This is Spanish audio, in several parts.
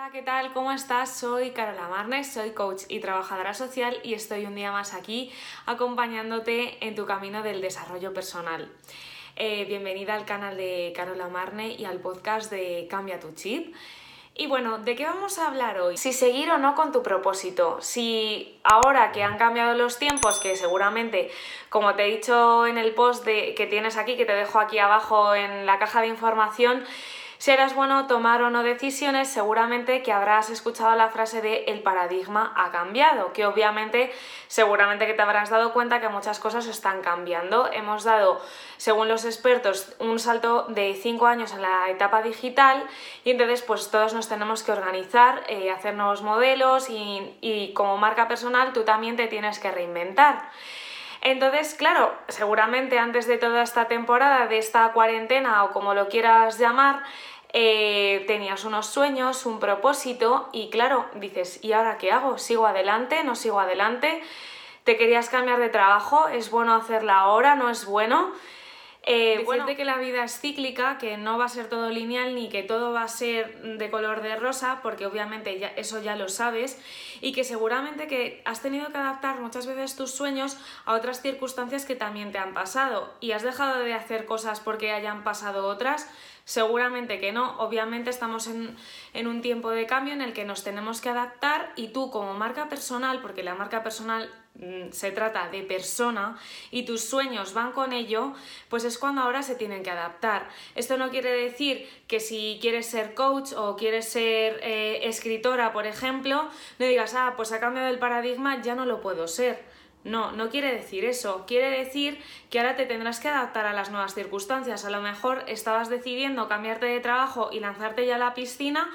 Hola, ¿qué tal? ¿Cómo estás? Soy Carola Marnes, soy coach y trabajadora social y estoy un día más aquí acompañándote en tu camino del desarrollo personal. Eh, bienvenida al canal de Carola Marne y al podcast de Cambia tu chip. Y bueno, ¿de qué vamos a hablar hoy? Si seguir o no con tu propósito. Si ahora que han cambiado los tiempos, que seguramente, como te he dicho en el post de, que tienes aquí, que te dejo aquí abajo en la caja de información, si eras bueno tomar o no decisiones, seguramente que habrás escuchado la frase de el paradigma ha cambiado, que obviamente seguramente que te habrás dado cuenta que muchas cosas están cambiando. Hemos dado, según los expertos, un salto de 5 años en la etapa digital y entonces pues todos nos tenemos que organizar, eh, hacer nuevos modelos y, y como marca personal tú también te tienes que reinventar. Entonces, claro, seguramente antes de toda esta temporada, de esta cuarentena o como lo quieras llamar, eh, tenías unos sueños, un propósito y claro, dices, ¿y ahora qué hago? ¿Sigo adelante? ¿No sigo adelante? ¿Te querías cambiar de trabajo? ¿Es bueno hacerla ahora? ¿No es bueno? Eh, Decirte que la vida es cíclica, que no va a ser todo lineal ni que todo va a ser de color de rosa, porque obviamente ya, eso ya lo sabes, y que seguramente que has tenido que adaptar muchas veces tus sueños a otras circunstancias que también te han pasado y has dejado de hacer cosas porque hayan pasado otras. Seguramente que no, obviamente estamos en, en, un tiempo de cambio en el que nos tenemos que adaptar y tú como marca personal, porque la marca personal se trata de persona y tus sueños van con ello, pues es cuando ahora se tienen que adaptar. Esto no quiere decir que si quieres ser coach o quieres ser eh, escritora, por ejemplo, no digas, ah, pues a cambio del paradigma ya no lo puedo ser. No, no quiere decir eso. Quiere decir que ahora te tendrás que adaptar a las nuevas circunstancias. A lo mejor estabas decidiendo cambiarte de trabajo y lanzarte ya a la piscina,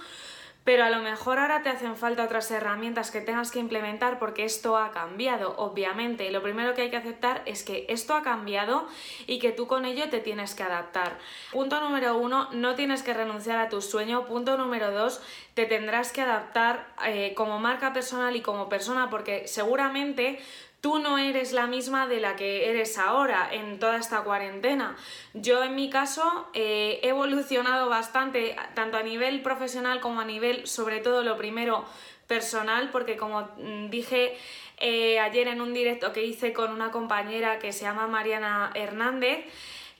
pero a lo mejor ahora te hacen falta otras herramientas que tengas que implementar porque esto ha cambiado, obviamente. Lo primero que hay que aceptar es que esto ha cambiado y que tú con ello te tienes que adaptar. Punto número uno, no tienes que renunciar a tu sueño. Punto número dos, te tendrás que adaptar eh, como marca personal y como persona porque seguramente tú no eres la misma de la que eres ahora en toda esta cuarentena. Yo en mi caso eh, he evolucionado bastante, tanto a nivel profesional como a nivel, sobre todo lo primero, personal, porque como mm, dije eh, ayer en un directo que hice con una compañera que se llama Mariana Hernández,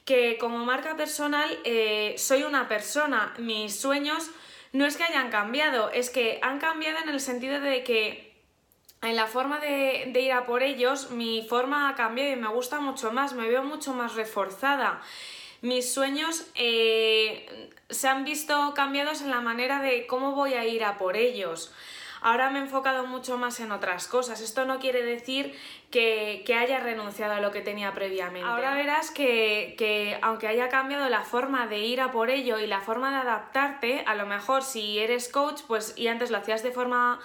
que como marca personal eh, soy una persona, mis sueños no es que hayan cambiado, es que han cambiado en el sentido de que en la forma de, ir a por ellos, mi forma ha cambiado y me gusta mucho más, me veo mucho más reforzada. Mis sueños eh, se han visto cambiados en la manera de cómo voy a ir a por ellos. Ahora me he enfocado mucho más en otras cosas. Esto no quiere decir que, haya renunciado a lo que tenía previamente. Ahora verás que, que, aunque haya cambiado la forma de ir a por ello y la forma de adaptarte, a lo mejor si eres coach, pues y antes lo hacías de forma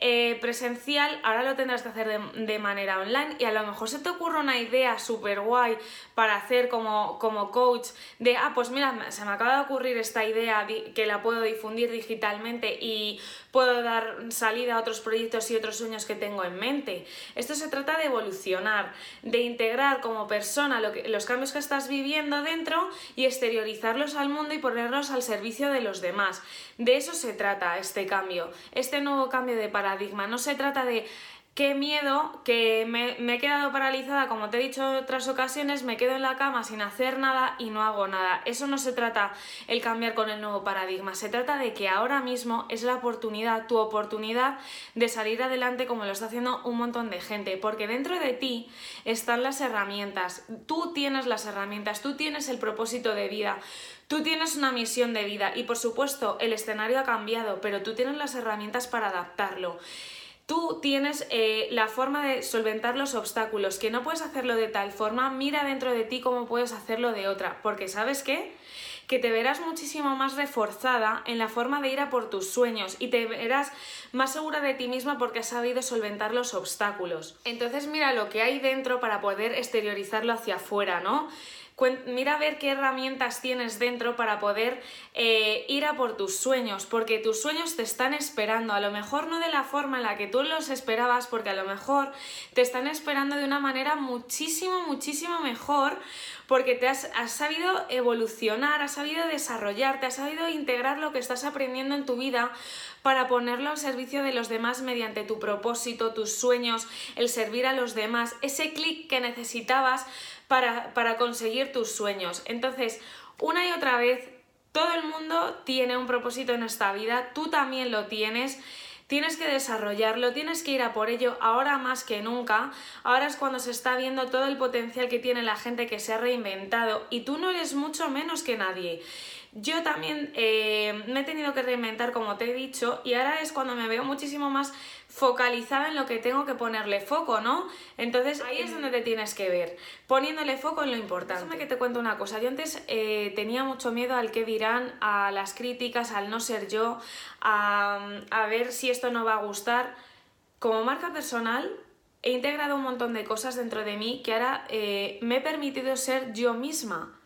eh, presencial, ahora lo tendrás que hacer de, manera online y a lo mejor se te ocurre una idea súper guay para hacer como, como coach de, ah, pues mira, se me acaba de ocurrir esta idea que la puedo difundir digitalmente y puedo dar salida a otros proyectos y otros sueños que tengo en mente. Esto se trata de evolucionar, de integrar como persona los cambios que estás viviendo dentro y exteriorizarlos al mundo y ponerlos al servicio de los demás. De eso se trata este cambio, este nuevo cambio de paradigma. No se trata de qué miedo que me, he quedado paralizada, como te he dicho en otras ocasiones, me quedo en la cama sin hacer nada y no hago nada. Eso no se trata el cambiar con el nuevo paradigma, se trata de que ahora mismo es la oportunidad, tu oportunidad de salir adelante como lo está haciendo un montón de gente, porque dentro de ti están las herramientas, tú tienes las herramientas, tú tienes el propósito de vida. Tú tienes una misión de vida y por supuesto el escenario ha cambiado, pero tú tienes las herramientas para adaptarlo tú tienes eh, la forma de solventar los obstáculos, que no puedes hacerlo de tal forma, mira dentro de ti cómo puedes hacerlo de otra, porque sabes qué? que te verás muchísimo más reforzada en la forma de ir a por tus sueños y te verás más segura de ti misma porque has sabido solventar los obstáculos. Entonces mira lo que hay dentro para poder exteriorizarlo hacia afuera, ¿no? Mira a ver qué herramientas tienes dentro para poder eh, ir a por tus sueños, porque tus sueños te están esperando, a lo mejor no de la forma en la que tú los esperabas, porque a lo mejor te están esperando de una manera muchísimo, muchísimo mejor, porque te has, sabido evolucionar, has sabido desarrollarte, has sabido integrar lo que estás aprendiendo en tu vida para ponerlo al servicio de los demás mediante tu propósito, tus sueños, el servir a los demás, ese clic que necesitabas para, para conseguir tus sueños. Entonces, una y otra vez, todo el mundo tiene un propósito en esta vida, tú también lo tienes. Tienes que desarrollarlo, tienes que ir a por ello ahora más que nunca. Ahora es cuando se está viendo todo el potencial que tiene la gente que se ha reinventado y tú no eres mucho menos que nadie. Yo también eh, me he tenido que reinventar, como te he dicho, y ahora es cuando me veo muchísimo más focalizada en lo que tengo que ponerle foco, ¿no? Entonces ahí es donde te tienes que ver, poniéndole foco en lo importante. Déjame que te cuento una cosa. Yo antes eh, tenía mucho miedo al que dirán, a las críticas, al no ser yo, a, ver si esto no va a gustar. Como marca personal, he integrado un montón de cosas dentro de mí que ahora eh, me he permitido ser yo misma.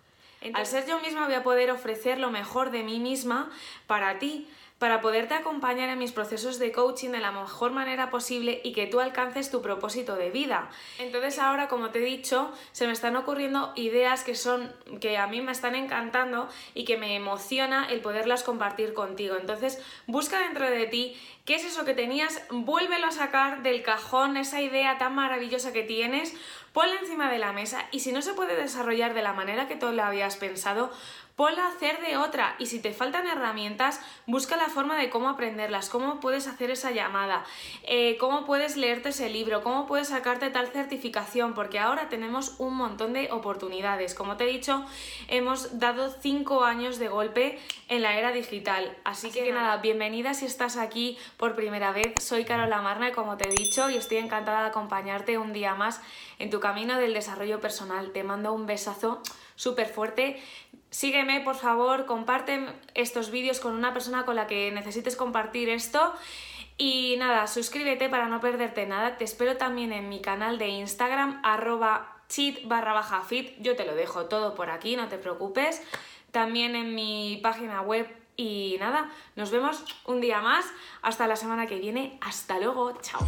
Al ser yo misma voy a poder ofrecer lo mejor de mí misma para ti para poderte acompañar en mis procesos de coaching de la mejor manera posible y que tú alcances tu propósito de vida. Entonces ahora, como te he dicho, se me están ocurriendo ideas que son que a mí me están encantando y que me emociona el poderlas compartir contigo. Entonces, busca dentro de ti qué es eso que tenías, vuélvelo a sacar del cajón esa idea tan maravillosa que tienes, ponla encima de la mesa y si no se puede desarrollar de la manera que tú lo habías pensado, ponla a hacer de otra y si te faltan herramientas, busca la forma de cómo aprenderlas, cómo puedes hacer esa llamada, eh, cómo puedes leerte ese libro, cómo puedes sacarte tal certificación, porque ahora tenemos un montón de oportunidades. Como te he dicho, hemos dado cinco años de golpe en la era digital. Así, que, nada, bienvenida si estás aquí por primera vez. Soy Carola Marna, como te he dicho, y estoy encantada de acompañarte un día más en tu camino del desarrollo personal. Te mando un besazo súper fuerte. Sígueme, por favor, comparte estos vídeos con una persona con la que necesites compartir esto. Y nada, suscríbete para no perderte nada. Te espero también en mi canal de Instagram, arroba cheat barra. Yo te lo dejo todo por aquí, no te preocupes. También en mi página web. Y nada, nos vemos un día más. Hasta la semana que viene. Hasta luego. Chao.